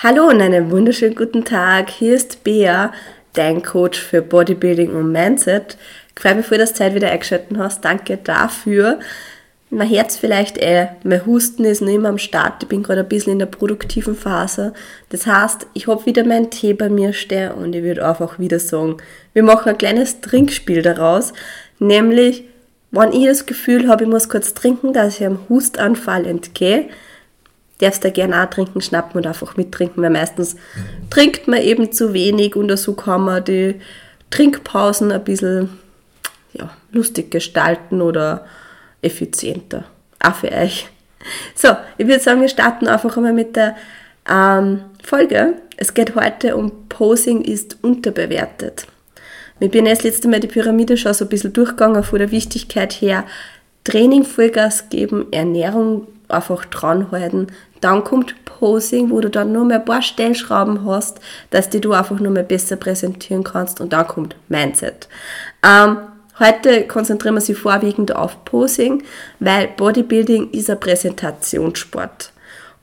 Hallo und einen wunderschönen guten Tag. Hier ist Bea, dein Coach für Bodybuilding und Mindset. Ich freue mich, dass du Zeit wieder eingeschaltet hast. Danke dafür. Mein Herz vielleicht eh, mein Husten ist noch immer am Start. Ich bin gerade ein bisschen in der produktiven Phase. Das heißt, ich habe wieder meinen Tee bei mir stehen und ich würde einfach wieder sagen, wir machen ein kleines Trinkspiel daraus. Nämlich, wenn ich das Gefühl habe, ich muss kurz trinken, dass ich einem Hustanfall entgehe, darfst du gerne auch trinken, schnappen und einfach mittrinken, weil meistens trinkt man eben zu wenig und so kann man die Trinkpausen ein bisschen ja, lustig gestalten oder effizienter. Auch für euch. So, ich würde sagen, wir starten einfach einmal mit der ähm, Folge. Es geht heute um Posing ist unterbewertet. Wir bin das letzte Mal die Pyramide schon so ein bisschen durchgegangen von der Wichtigkeit her. Training Vollgas geben, Ernährung einfach dranhalten. Dann kommt Posing, wo du dann nur mehr ein paar Stellschrauben hast, dass die du einfach nur mehr besser präsentieren kannst. Und dann kommt Mindset. Ähm, heute konzentrieren wir sich vorwiegend auf Posing, weil Bodybuilding ist ein Präsentationssport.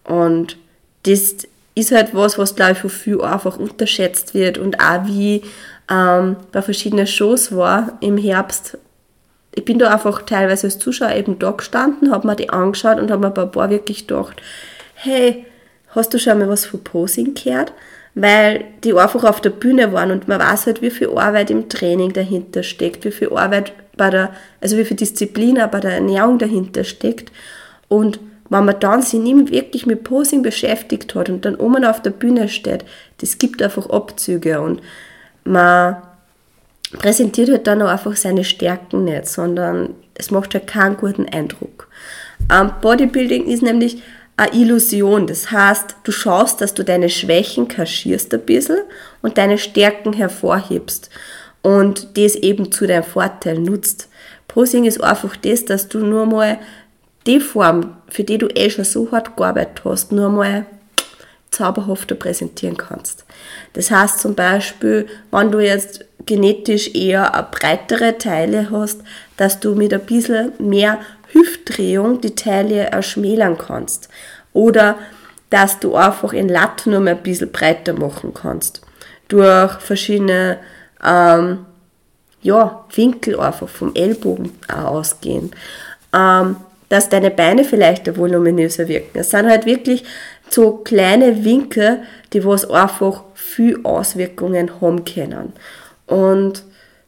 Und das ist halt was, was glaube ich von viel einfach unterschätzt wird und auch wie ähm, bei verschiedenen Shows war im Herbst ich bin da einfach teilweise als Zuschauer eben da gestanden, habe mir die angeschaut und habe mir bei paar wirklich gedacht, hey, hast du schon mal was von Posing gehört? Weil die einfach auf der Bühne waren und man weiß halt, wie viel Arbeit im Training dahinter steckt, wie viel Arbeit bei der, also wie viel Disziplin auch bei der Ernährung dahinter steckt. Und wenn man dann sich nicht wirklich mit Posing beschäftigt hat und dann oben auf der Bühne steht, das gibt einfach Abzüge und man präsentiert halt dann auch einfach seine Stärken nicht, sondern es macht halt keinen guten Eindruck. Ähm, Bodybuilding ist nämlich eine Illusion. Das heißt, du schaust, dass du deine Schwächen kaschierst ein bisschen und deine Stärken hervorhebst und das eben zu deinem Vorteil nutzt. Posing ist einfach das, dass du nur mal die Form, für die du eh schon so hart gearbeitet hast, nur mal zauberhafter präsentieren kannst. Das heißt zum Beispiel, wenn du jetzt genetisch eher breitere Teile hast, dass du mit ein bisschen mehr Hüftdrehung die Taille erschmälern kannst. Oder dass du einfach in Latt nur ein bisschen breiter machen kannst. Durch verschiedene ähm, ja, Winkel einfach vom Ellbogen ausgehen. Ähm, dass deine Beine vielleicht voluminöser wirken. Es sind halt wirklich so kleine Winkel, die was einfach viel Auswirkungen haben können. Und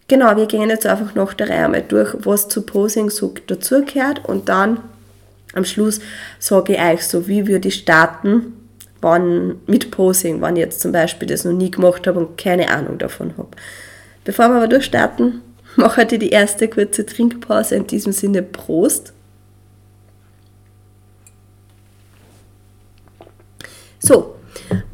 genau, wir gehen jetzt einfach noch der Reihe mal durch, was zu Posing so dazugehört und dann am Schluss sage ich euch so, wie würde ich starten, wann mit Posing, wenn ich jetzt zum Beispiel das noch nie gemacht habe und keine Ahnung davon habe. Bevor wir aber durchstarten, mache ich die erste kurze Trinkpause. In diesem Sinne Prost. So,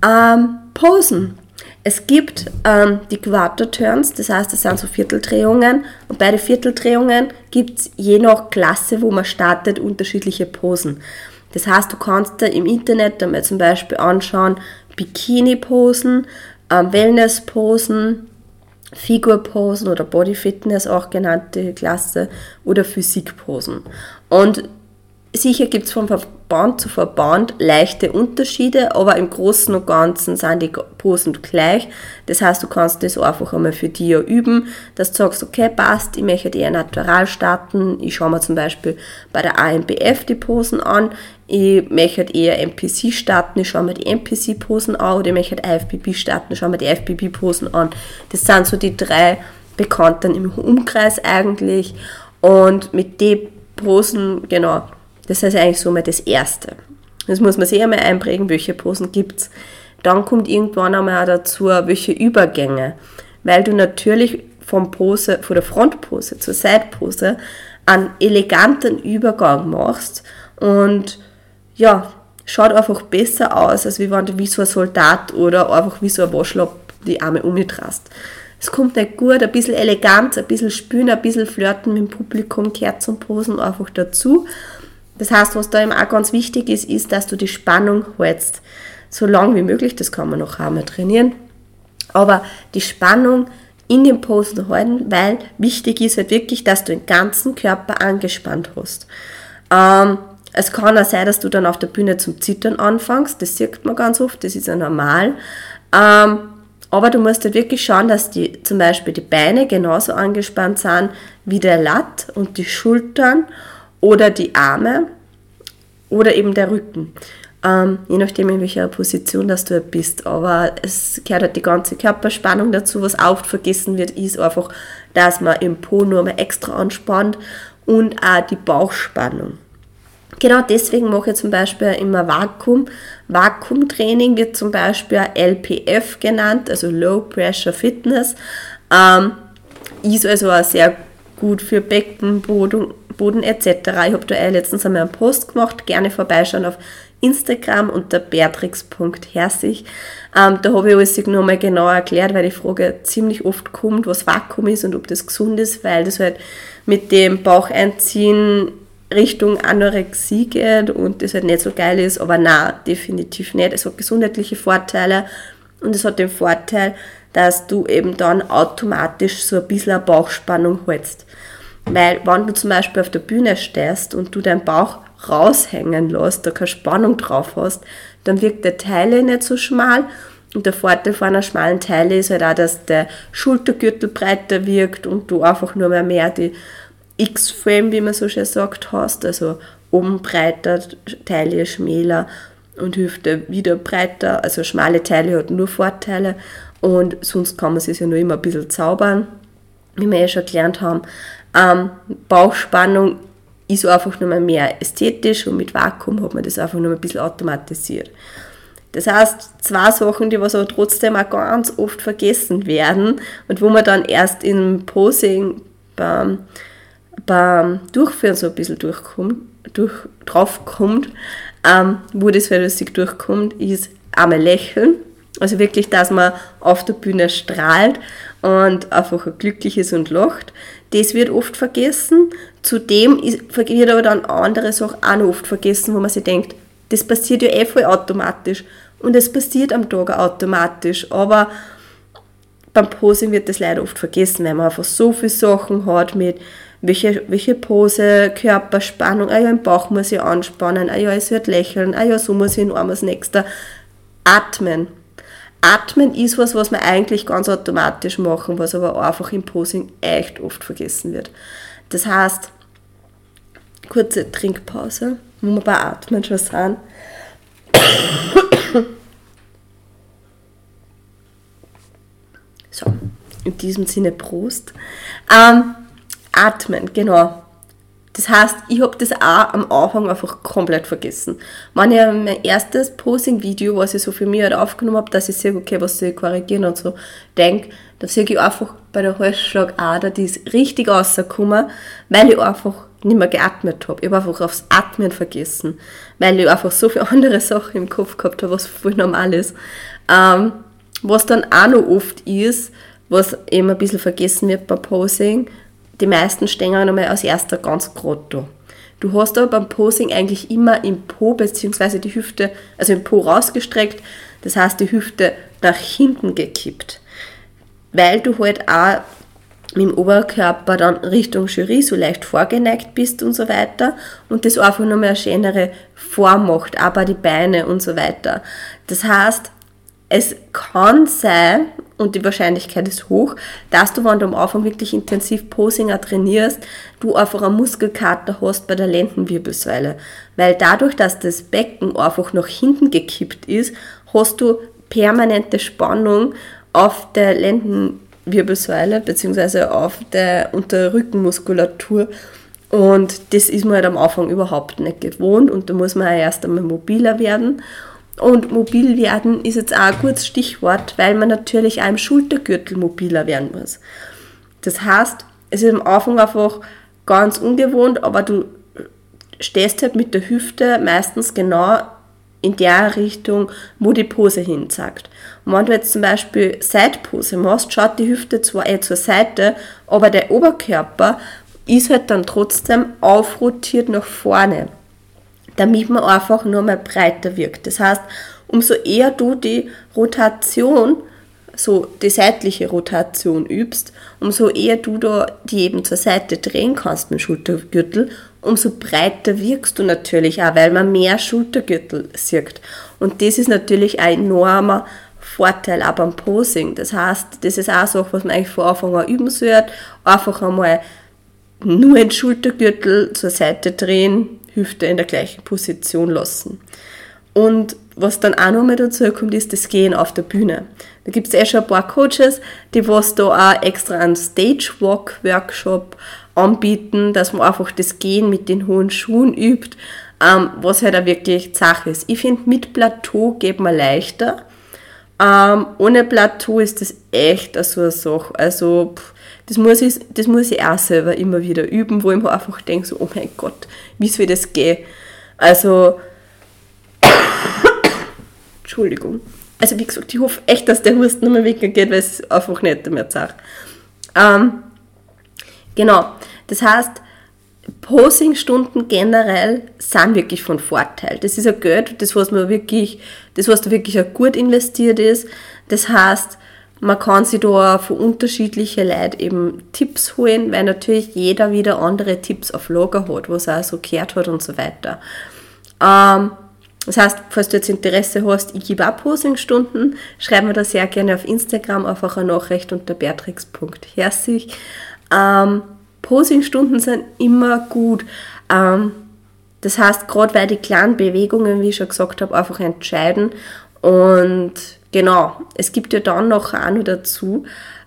ähm, Posen. Es gibt ähm, die Quarter Turns, das heißt, das sind so Vierteldrehungen. Und bei den Vierteldrehungen gibt es je nach Klasse, wo man startet, unterschiedliche Posen. Das heißt, du kannst da im Internet einmal zum Beispiel anschauen, Bikini-Posen, ähm, Wellness-Posen, Figur-Posen oder Body-Fitness, auch genannte Klasse, oder Physik-Posen. Und sicher gibt es von Verband zu Verband leichte Unterschiede, aber im Großen und Ganzen sind die Posen gleich. Das heißt, du kannst das einfach einmal für dich üben, dass du sagst, okay, passt, ich möchte eher natural starten. Ich schaue mir zum Beispiel bei der AMBF die Posen an. Ich möchte eher MPC starten, ich schaue mir die MPC-Posen an. Oder ich möchte IFBB starten, ich schaue mir die FBB-Posen an. Das sind so die drei Bekannten im Umkreis eigentlich. Und mit den Posen, genau, das ist eigentlich so mal das Erste. Das muss man sich einmal einprägen, welche Posen gibt es. Dann kommt irgendwann einmal auch dazu, welche Übergänge. Weil du natürlich vom Pose, von der Frontpose zur Seitpose einen eleganten Übergang machst und ja, schaut einfach besser aus, als wenn du wie so ein Soldat oder einfach wie so ein Waschlapp die Arme umdrehst. Es kommt nicht gut, ein bisschen Eleganz, ein bisschen Spülen, ein bisschen Flirten mit dem Publikum gehört zum Posen einfach dazu. Das heißt, was da eben auch ganz wichtig ist, ist, dass du die Spannung hältst. So lang wie möglich, das kann man noch einmal trainieren. Aber die Spannung in den Posen halten, weil wichtig ist halt wirklich, dass du den ganzen Körper angespannt hast. Ähm, es kann auch sein, dass du dann auf der Bühne zum Zittern anfängst. Das sieht man ganz oft, das ist ja normal. Ähm, aber du musst halt wirklich schauen, dass die, zum Beispiel die Beine genauso angespannt sind wie der Latt und die Schultern oder die Arme oder eben der Rücken. Ähm, je nachdem, in welcher Position dass du bist. Aber es gehört halt die ganze Körperspannung dazu. Was oft vergessen wird, ist einfach, dass man im Po nur mal extra anspannt und auch die Bauchspannung. Genau deswegen mache ich zum Beispiel immer Vakuum. Vakuumtraining wird zum Beispiel LPF genannt, also Low Pressure Fitness. Ähm, ist also auch sehr gut für Becken, Boden, etc. Ich habe da letztens einmal einen Post gemacht, gerne vorbeischauen auf Instagram unter beatrix.herzig. Ähm, da habe ich alles nochmal genau erklärt, weil die Frage ziemlich oft kommt, was Vakuum ist und ob das gesund ist, weil das halt mit dem Baucheinziehen Richtung Anorexie geht und das halt nicht so geil ist, aber na definitiv nicht. Es hat gesundheitliche Vorteile und es hat den Vorteil, dass du eben dann automatisch so ein bisschen eine Bauchspannung hältst. Weil wenn du zum Beispiel auf der Bühne stehst und du deinen Bauch raushängen lässt, da keine Spannung drauf hast, dann wirkt der Teile nicht so schmal und der Vorteil von einer schmalen Teile ist halt auch, dass der Schultergürtel breiter wirkt und du einfach nur mehr, mehr die X-Frame, wie man so schön sagt, hast. Also oben breiter, Teile schmäler und Hüfte wieder breiter. Also schmale Teile hat nur Vorteile und sonst kann man sich ja nur immer ein bisschen zaubern, wie wir ja schon gelernt haben. Ähm, Bauchspannung ist einfach nur mehr ästhetisch und mit Vakuum hat man das einfach nur ein bisschen automatisiert. Das heißt, zwei Sachen, die was aber trotzdem auch ganz oft vergessen werden und wo man dann erst im Posing beim, beim Durchführen so ein bisschen durchkommt, durch, draufkommt, ähm, wo das flüssig durchkommt, ist einmal lächeln. Also wirklich, dass man auf der Bühne strahlt und einfach glücklich ist und lacht. Das wird oft vergessen. Zudem wird aber dann andere Sachen auch noch oft vergessen, wo man sich denkt, das passiert ja eh voll automatisch. Und es passiert am Tag automatisch. Aber beim Posing wird das leider oft vergessen, weil man einfach so viele Sachen hat mit welche, welche Pose, Körperspannung, ah ja, im Bauch muss ich anspannen, ah ja, es wird lächeln, ah ja, so muss ich in Arm als nächster. Atmen. Atmen ist was, was wir eigentlich ganz automatisch machen, was aber einfach im Posing echt oft vergessen wird. Das heißt, kurze Trinkpause, wo wir bei Atmen schon sind. So, in diesem Sinne Prost. Ähm, atmen, genau. Das heißt, ich habe das auch am Anfang einfach komplett vergessen. Wenn ich mein erstes Posing-Video, was ich so für mich halt aufgenommen habe, dass ich sehe, okay, was soll ich korrigieren und so, denke, da sehe ich einfach bei der Halsschlagader, die ist richtig rausgekommen, weil ich einfach nicht mehr geatmet habe. Ich habe einfach aufs Atmen vergessen, weil ich einfach so viele andere Sachen im Kopf gehabt habe, was voll normal ist. Ähm, was dann auch noch oft ist, was eben ein bisschen vergessen wird beim Posing, die meisten stehen nochmal als erster ganz gerade. Du hast aber beim Posing eigentlich immer im Po bzw. die Hüfte, also im Po rausgestreckt, das heißt die Hüfte nach hinten gekippt. Weil du halt auch mit dem Oberkörper dann Richtung Jury so leicht vorgeneigt bist und so weiter und das einfach nochmal eine schönere Form macht, aber die Beine und so weiter. Das heißt, es kann sein, und die Wahrscheinlichkeit ist hoch, dass du, wenn du am Anfang wirklich intensiv Posinger trainierst, du einfach einen Muskelkater hast bei der Lendenwirbelsäule. Weil dadurch, dass das Becken einfach nach hinten gekippt ist, hast du permanente Spannung auf der Lendenwirbelsäule bzw. auf der Unterrückenmuskulatur. Und das ist man halt am Anfang überhaupt nicht gewohnt und da muss man ja erst einmal mobiler werden. Und mobil werden ist jetzt auch ein gutes Stichwort, weil man natürlich auch im Schultergürtel mobiler werden muss. Das heißt, es ist am Anfang einfach ganz ungewohnt, aber du stehst halt mit der Hüfte meistens genau in der Richtung, wo die Pose hin zeigt. Und wenn du jetzt zum Beispiel Seitpose machst, schaut die Hüfte zwar eher zur Seite, aber der Oberkörper ist halt dann trotzdem aufrotiert nach vorne damit man einfach nur mal breiter wirkt. Das heißt, umso eher du die Rotation, so die seitliche Rotation übst, umso eher du da die eben zur Seite drehen kannst mit dem Schultergürtel, umso breiter wirkst du natürlich auch, weil man mehr Schultergürtel sieht. Und das ist natürlich ein enormer Vorteil auch beim Posing. Das heißt, das ist auch so, was man eigentlich von Anfang an üben sollte. Einfach einmal nur den Schultergürtel zur Seite drehen, Hüfte in der gleichen Position lassen. Und was dann auch noch mal dazu kommt, ist das Gehen auf der Bühne. Da gibt es eh schon ein paar Coaches, die was da auch extra einen Stage-Walk-Workshop anbieten, dass man einfach das Gehen mit den hohen Schuhen übt, ähm, was halt auch wirklich Sache ist. Ich finde, mit Plateau geht man leichter. Ähm, ohne Plateau ist das echt so eine Sache. Also, pff, das muss, ich, das muss ich auch selber immer wieder üben, wo ich mir einfach denke, so, oh mein Gott, wie soll das gehen? Also, Entschuldigung. Also wie gesagt, ich hoffe echt, dass der Husten mehr weggeht, weil es einfach nicht mehr sagt. Ähm, genau, das heißt, Posing-Stunden generell sind wirklich von Vorteil. Das ist ein Geld, das was man wirklich, das was da wirklich gut investiert ist. Das heißt, man kann sich da von unterschiedlichen Leuten eben Tipps holen, weil natürlich jeder wieder andere Tipps auf Lager hat, was er so gehört hat und so weiter. Ähm, das heißt, falls du jetzt Interesse hast, ich gebe auch Posing-Stunden, schreib mir da sehr gerne auf Instagram einfach eine Nachricht unter beatrix.herzig. Ähm, Posing-Stunden sind immer gut. Ähm, das heißt, gerade weil die kleinen Bewegungen, wie ich schon gesagt habe, einfach entscheiden. Und genau, es gibt ja dann noch auch noch dazu,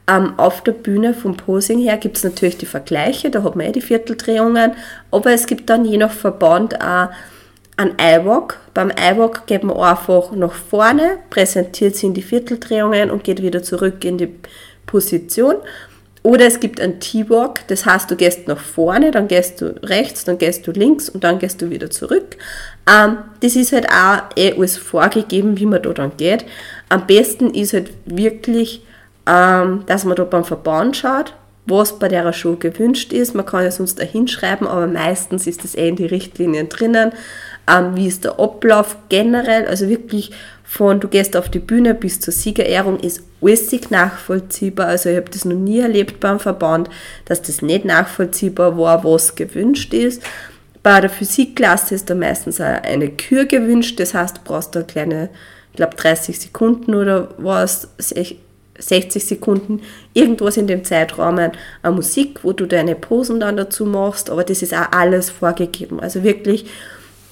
ähm, auf der Bühne vom Posing her gibt es natürlich die Vergleiche, da hat man ja die Vierteldrehungen, aber es gibt dann je nach Verband auch einen iWalk. Beim iWalk geht man einfach nach vorne, präsentiert sich in die Vierteldrehungen und geht wieder zurück in die Position. Oder es gibt einen T-Walk, das heißt, du gehst nach vorne, dann gehst du rechts, dann gehst du links und dann gehst du wieder zurück. Ähm, das ist halt auch eh alles vorgegeben, wie man da dann geht. Am besten ist halt wirklich, ähm, dass man da beim Verband schaut, was bei der Show gewünscht ist. Man kann ja sonst da hinschreiben, aber meistens ist das eh in die Richtlinien drinnen. Ähm, wie ist der Ablauf generell, also wirklich von du gehst auf die Bühne bis zur Siegerehrung ist alles nachvollziehbar. Also ich habe das noch nie erlebt beim Verband, dass das nicht nachvollziehbar war, was gewünscht ist. Bei der Physikklasse ist da meistens eine Kür gewünscht, das heißt, du brauchst da kleine, ich glaube 30 Sekunden oder was, 60 Sekunden, irgendwas in dem Zeitraum an Musik, wo du deine Posen dann dazu machst, aber das ist auch alles vorgegeben. Also wirklich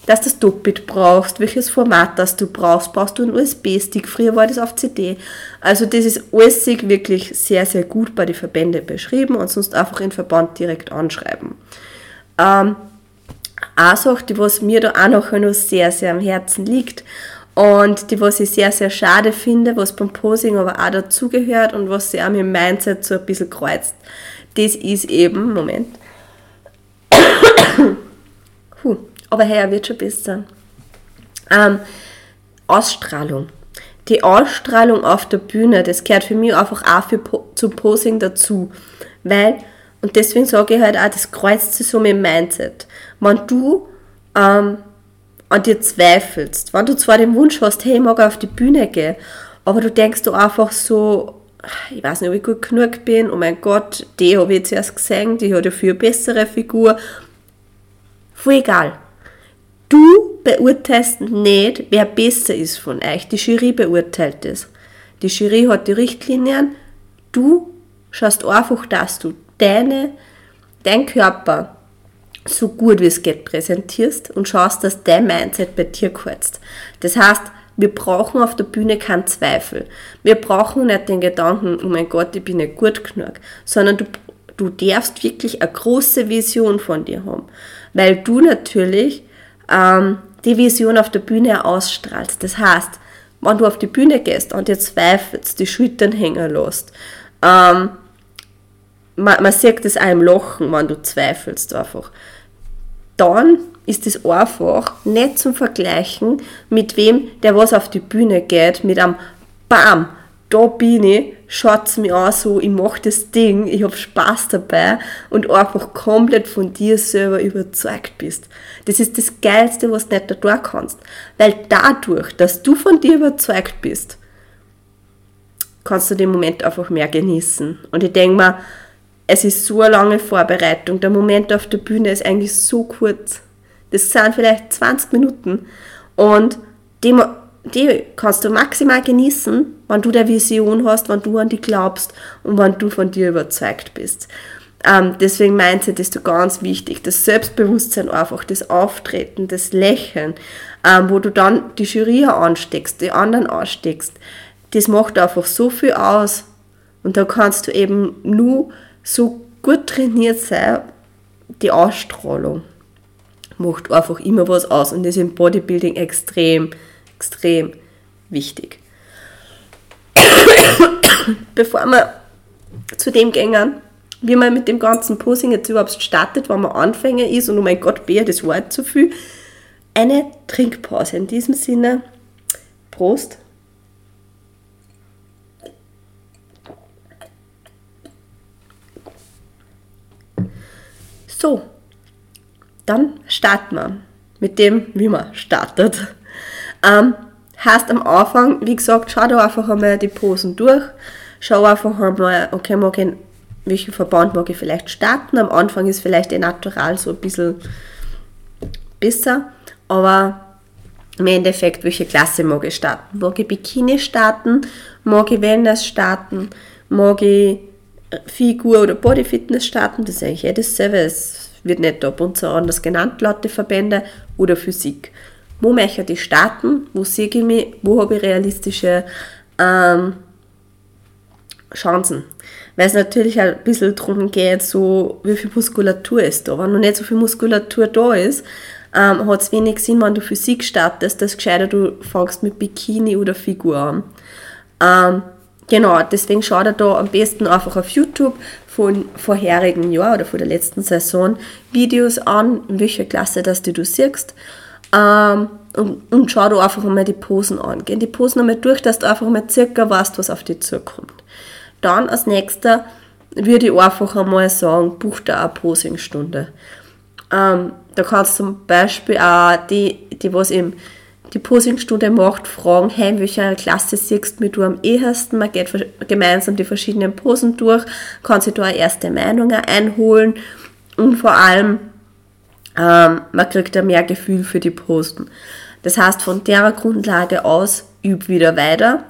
dass du das Doppit brauchst, welches Format das du brauchst. Brauchst du einen USB-Stick? Früher war das auf CD. Also das ist alles wirklich sehr, sehr gut bei den Verbänden beschrieben und sonst einfach den Verband direkt anschreiben. Ähm, eine Sache, die was mir da auch noch sehr, sehr am Herzen liegt und die was ich sehr, sehr schade finde, was beim Posing aber auch dazugehört und was sich auch mit dem Mindset so ein bisschen kreuzt, das ist eben, Moment, Puh aber hey, er wird schon besser. Ähm, Ausstrahlung. Die Ausstrahlung auf der Bühne, das gehört für mich einfach auch für, zum Posing dazu. Weil, und deswegen sage ich halt auch, das kreuzt sich so mit dem Mindset. Wenn du ähm, an dir zweifelst, wenn du zwar den Wunsch hast, hey, ich mag auf die Bühne gehen, aber du denkst du einfach so, ich weiß nicht, ob ich gut genug bin, oh mein Gott, die habe ich jetzt erst gesehen, die hat ja viel bessere Figur. Voll egal. Du beurteilst nicht, wer besser ist von euch. Die Jury beurteilt es. Die Jury hat die Richtlinien. Du schaust einfach, dass du deine, dein Körper so gut wie es geht präsentierst und schaust, dass dein Mindset bei dir kurzt. Das heißt, wir brauchen auf der Bühne keinen Zweifel. Wir brauchen nicht den Gedanken, oh mein Gott, ich bin nicht gut genug, sondern du, du darfst wirklich eine große Vision von dir haben. Weil du natürlich ähm, die Vision auf der Bühne ausstrahlst. Das heißt, wenn du auf die Bühne gehst und dir zweifelst, die Schultern hängen lässt, ähm, man, man sieht das auch im Lachen, wenn du zweifelst einfach, dann ist es einfach nicht zum Vergleichen mit wem, der was auf die Bühne geht, mit einem Bam, da bin ich, schaut mir an, so, ich mache das Ding, ich habe Spaß dabei und einfach komplett von dir selber überzeugt bist. Das ist das Geilste, was du nicht da tun kannst. Weil dadurch, dass du von dir überzeugt bist, kannst du den Moment einfach mehr genießen. Und ich denke mir, es ist so eine lange Vorbereitung. Der Moment auf der Bühne ist eigentlich so kurz. Das sind vielleicht 20 Minuten. Und die, die kannst du maximal genießen, wenn du der Vision hast, wenn du an die glaubst und wenn du von dir überzeugt bist. Ähm, deswegen Mindset ist so ganz wichtig. Das Selbstbewusstsein einfach, das Auftreten, das Lächeln, ähm, wo du dann die Jury ansteckst, die anderen ansteckst. Das macht einfach so viel aus. Und da kannst du eben nur so gut trainiert sein, die Ausstrahlung macht einfach immer was aus und das ist im Bodybuilding extrem, extrem wichtig. Bevor wir zu dem gehen, wie man mit dem ganzen Posing jetzt überhaupt startet, wenn man Anfänger ist und oh mein Gott, Bär, das war zu viel, eine Trinkpause. In diesem Sinne, Prost. So, dann starten wir mit dem, wie man startet. Ähm, heißt am Anfang, wie gesagt, schau da einfach einmal die Posen durch. Schau einfach einmal, okay, mag ich, welchen Verband mag ich vielleicht starten. Am Anfang ist vielleicht eh natural so ein bisschen besser, aber im Endeffekt, welche Klasse mag ich starten? Mag ich Bikini starten? Mag ich Wellness starten? Mag ich Figur- oder Bodyfitness starten? Das ist eigentlich eh dasselbe. Es wird nicht ab und zu anders genannt, laut Verbände, oder Physik. Wo möchte ich starten? Wo sehe ich mich? Wo habe ich realistische ähm, Chancen? Weil es natürlich ein bisschen darum geht, so, wie viel Muskulatur ist da. Wenn noch nicht so viel Muskulatur da ist, ähm, hat es wenig Sinn, wenn du Physik startest, dass gescheiter du fängst mit Bikini oder Figur an. Ähm, genau, deswegen schau dir da am besten einfach auf YouTube von vorherigen Jahr oder von der letzten Saison Videos an, in welcher Klasse das du siehst. Ähm, und, und schau dir einfach mal die Posen an. Geh die Posen einmal durch, dass du einfach mal circa weißt, was auf dich zukommt. Dann als nächster würde ich einfach einmal sagen, buch dir eine Posingstunde. Ähm, da kannst du zum Beispiel auch die, die was im die Posingstunde macht, fragen, hey, in welcher Klasse siehst du am ehesten? Man geht gemeinsam die verschiedenen Posen durch, kann sich da erste Meinung einholen und vor allem, ähm, man kriegt ein mehr Gefühl für die Posten. Das heißt, von der Grundlage aus üb wieder weiter.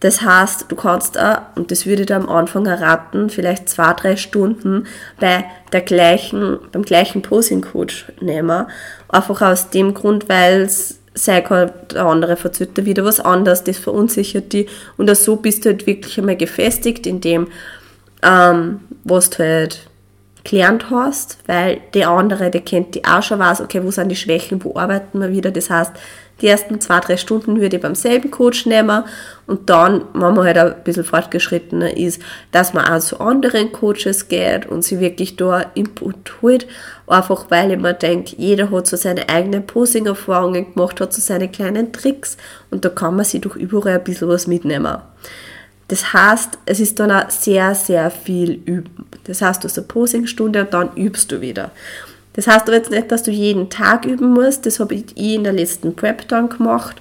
Das heißt, du kannst auch, und das würde ich dir am Anfang erraten, vielleicht zwei, drei Stunden bei der gleichen, beim gleichen Posing-Coach nehmen. Einfach aus dem Grund, weil es sei halt der andere verzögert wieder was anderes, das verunsichert die. Und so bist du halt wirklich einmal gefestigt in dem, ähm, was du halt gelernt hast, weil der andere, der kennt die auch schon, weiß, okay, wo sind die Schwächen, wo arbeiten wir wieder, das heißt, die ersten zwei, drei Stunden würde ich beim selben Coach nehmen und dann, wenn man halt ein bisschen fortgeschrittener ist, dass man auch zu anderen Coaches geht und sie wirklich da Input holt, einfach weil ich mir denke, jeder hat so seine eigenen Posing-Erfahrungen gemacht, hat so seine kleinen Tricks und da kann man sich doch überall ein bisschen was mitnehmen. Das heißt, es ist dann auch sehr, sehr viel üben. Das heißt, du hast eine Posingstunde und dann übst du wieder. Das heißt aber jetzt nicht, dass du jeden Tag üben musst. Das habe ich in der letzten Prep dann gemacht.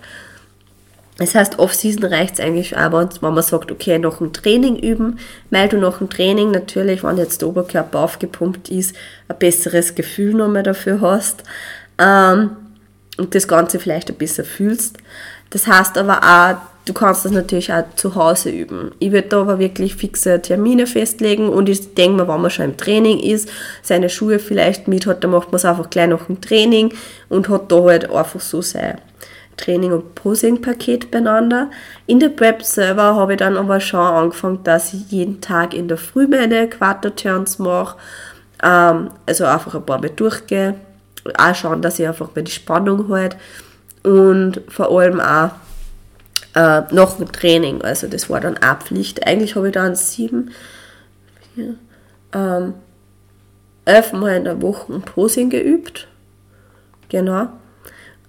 Das heißt, Off-Season reicht es eigentlich auch, wenn man sagt, okay, noch ein Training üben, weil du noch ein Training natürlich, wenn jetzt der Oberkörper aufgepumpt ist, ein besseres Gefühl nochmal dafür hast ähm, und das Ganze vielleicht ein bisschen fühlst. Das heißt aber auch, du kannst das natürlich auch zu Hause üben. Ich würde da aber wirklich fixe Termine festlegen und ich denke mal, wenn man schon im Training ist, seine Schuhe vielleicht mit hat, dann macht man es einfach gleich noch ein Training und hat da halt einfach so sein Training- und Posing-Paket beieinander. In der Prep selber habe ich dann aber schon angefangen, dass ich jeden Tag in der Früh meine Quarter-Turns mache, ähm, also einfach ein paar Mal durchgehe, auch schauen, dass ich einfach die Spannung halte und vor allem auch äh, noch ein Training. Also das war dann auch Pflicht. Eigentlich habe ich dann sieben, vier, ähm, elfmal in der Woche ein Posing geübt. Genau.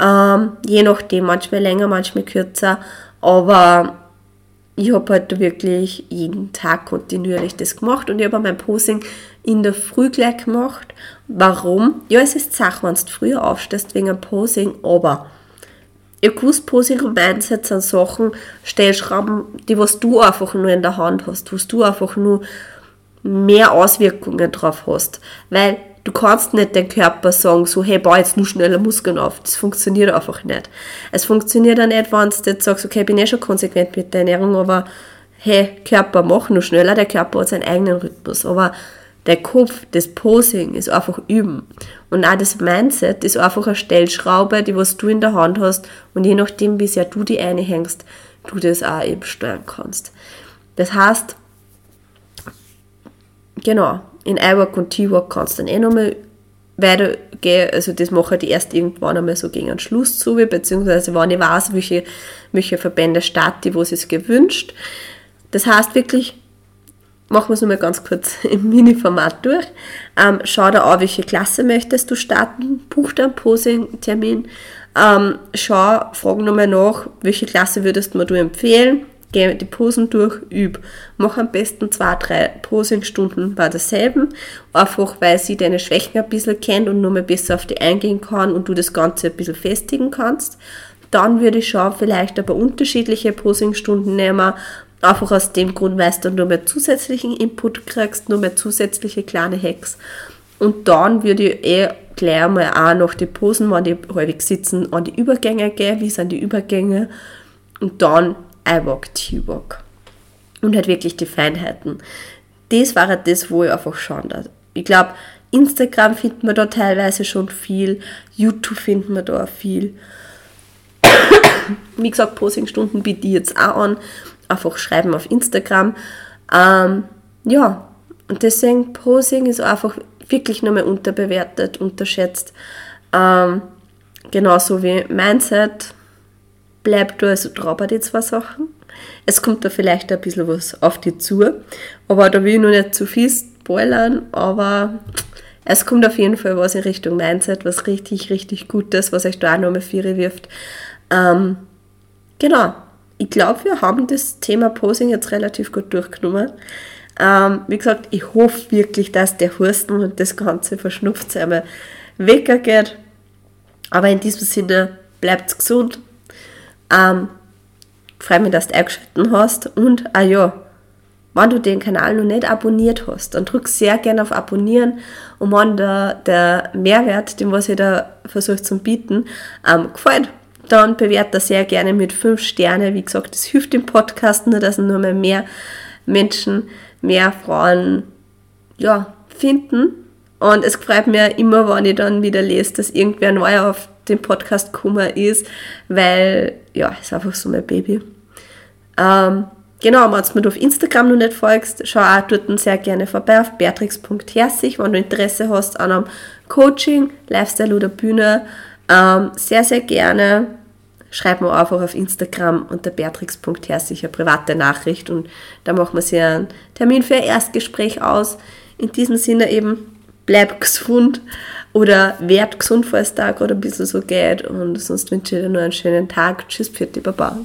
Ähm, je nachdem, manchmal länger, manchmal kürzer. Aber ich habe halt wirklich jeden Tag kontinuierlich das gemacht und ich habe mein Posing in der Früh gleich gemacht. Warum? Ja, es ist Sache, wenn du früher aufstehst wegen einem Posing, aber ihr gewusst, Posing und Mindset sind Sachen, Stellschrauben, die was du einfach nur in der Hand hast, was du einfach nur mehr Auswirkungen drauf hast. Weil du kannst nicht den Körper sagen, so, hey, bau jetzt nur schneller Muskeln auf. Das funktioniert einfach nicht. Es funktioniert auch nicht, wenn du jetzt sagst, okay, ich bin eh schon konsequent mit der Ernährung, aber hey, Körper, mach nur schneller. Der Körper hat seinen eigenen Rhythmus. Aber der Kopf, das Posing ist einfach üben. Und auch das Mindset ist einfach eine Stellschraube, die was du in der Hand hast und je nachdem, wie sehr du die einhängst, du das auch eben steuern kannst. Das heißt, genau, in iWork und T-Work kannst du dann eh nochmal weitergehen. Also das mache ich erst irgendwann einmal so gegen einen Schluss zu, beziehungsweise wenn ich weiß, welche, welche Verbände starten, wo es sich gewünscht. Das heißt wirklich, machen wir es nochmal ganz kurz im Mini-Format durch. Ähm, schau da an, welche Klasse möchtest du starten, buch dir einen Posing-Termin. Ähm, schau, frag nochmal nach, welche Klasse würdest du mir empfehlen geh die Posen durch, üb. Mach am besten zwei, drei Posingstunden bei derselben, einfach weil sie deine Schwächen ein bisschen kennt und nur mal besser auf die eingehen kann und du das Ganze ein bisschen festigen kannst. Dann würde ich schon vielleicht aber unterschiedliche Posingstunden nehmen, einfach aus dem Grund, weil du nur mehr zusätzlichen Input kriegst, nur mehr zusätzliche kleine Hacks. Und dann würde ich eh gleich mal auch noch die Posen, wenn die häufig sitzen, an die Übergänge gehen, wie sind die Übergänge und dann iWalk, T-Walk. Und halt wirklich die Feinheiten. Das war halt das, wo ich einfach schauen darf. Ich glaube, Instagram findet man da teilweise schon viel, YouTube findet man da viel. Wie gesagt, Posingstunden biete ich jetzt auch an. Einfach schreiben auf Instagram. Ähm, ja, und deswegen Posing ist einfach wirklich nochmal unterbewertet, unterschätzt. Ähm, genauso wie Mindset bleibt du also dran bei den zwei Sachen. Es kommt da vielleicht ein bisschen was auf dich zu, aber da will ich noch nicht zu viel spoilern, aber es kommt auf jeden Fall was in Richtung Mindset, was richtig, richtig Gutes, was euch da auch nochmal Viere wirft. Ähm, genau, ich glaube, wir haben das Thema Posing jetzt relativ gut durchgenommen. Ähm, wie gesagt, ich hoffe wirklich, dass der Husten und das ganze Verschnupft einmal weggeht. Aber in diesem Sinne, bleibt gesund, ähm, freue mich, dass du eingeschaltet hast. Und, ah ja, wenn du den Kanal noch nicht abonniert hast, dann drück sehr gerne auf Abonnieren. Und wenn der, der Mehrwert, den was ich da versuche zu bieten, ähm, gefällt, dann bewerte das sehr gerne mit 5 Sterne. Wie gesagt, das hilft dem Podcast nur, dass nur mehr, mehr Menschen, mehr Frauen ja, finden. Und es freut mich immer, wenn ich dann wieder lese, dass irgendwer neu auf den Podcast gekommen ist, weil, ja, ist einfach so mein Baby. Ähm, genau, wenn du mir auf Instagram noch nicht folgst, schau auch dort sehr gerne vorbei auf beatrix.herzig, wenn du Interesse hast an einem Coaching, Lifestyle oder Bühne. Ähm, sehr, sehr gerne. Schreib mir einfach auf Instagram unter beatrix.herzig eine private Nachricht und da machen wir sich einen Termin für ein Erstgespräch aus. In diesem Sinne eben, bleib gesund oder werd gesund, falls es da gerade ein bisschen so geht. Und sonst wünsche ich dir nur einen schönen Tag. Tschüss, Pfiat, Baba.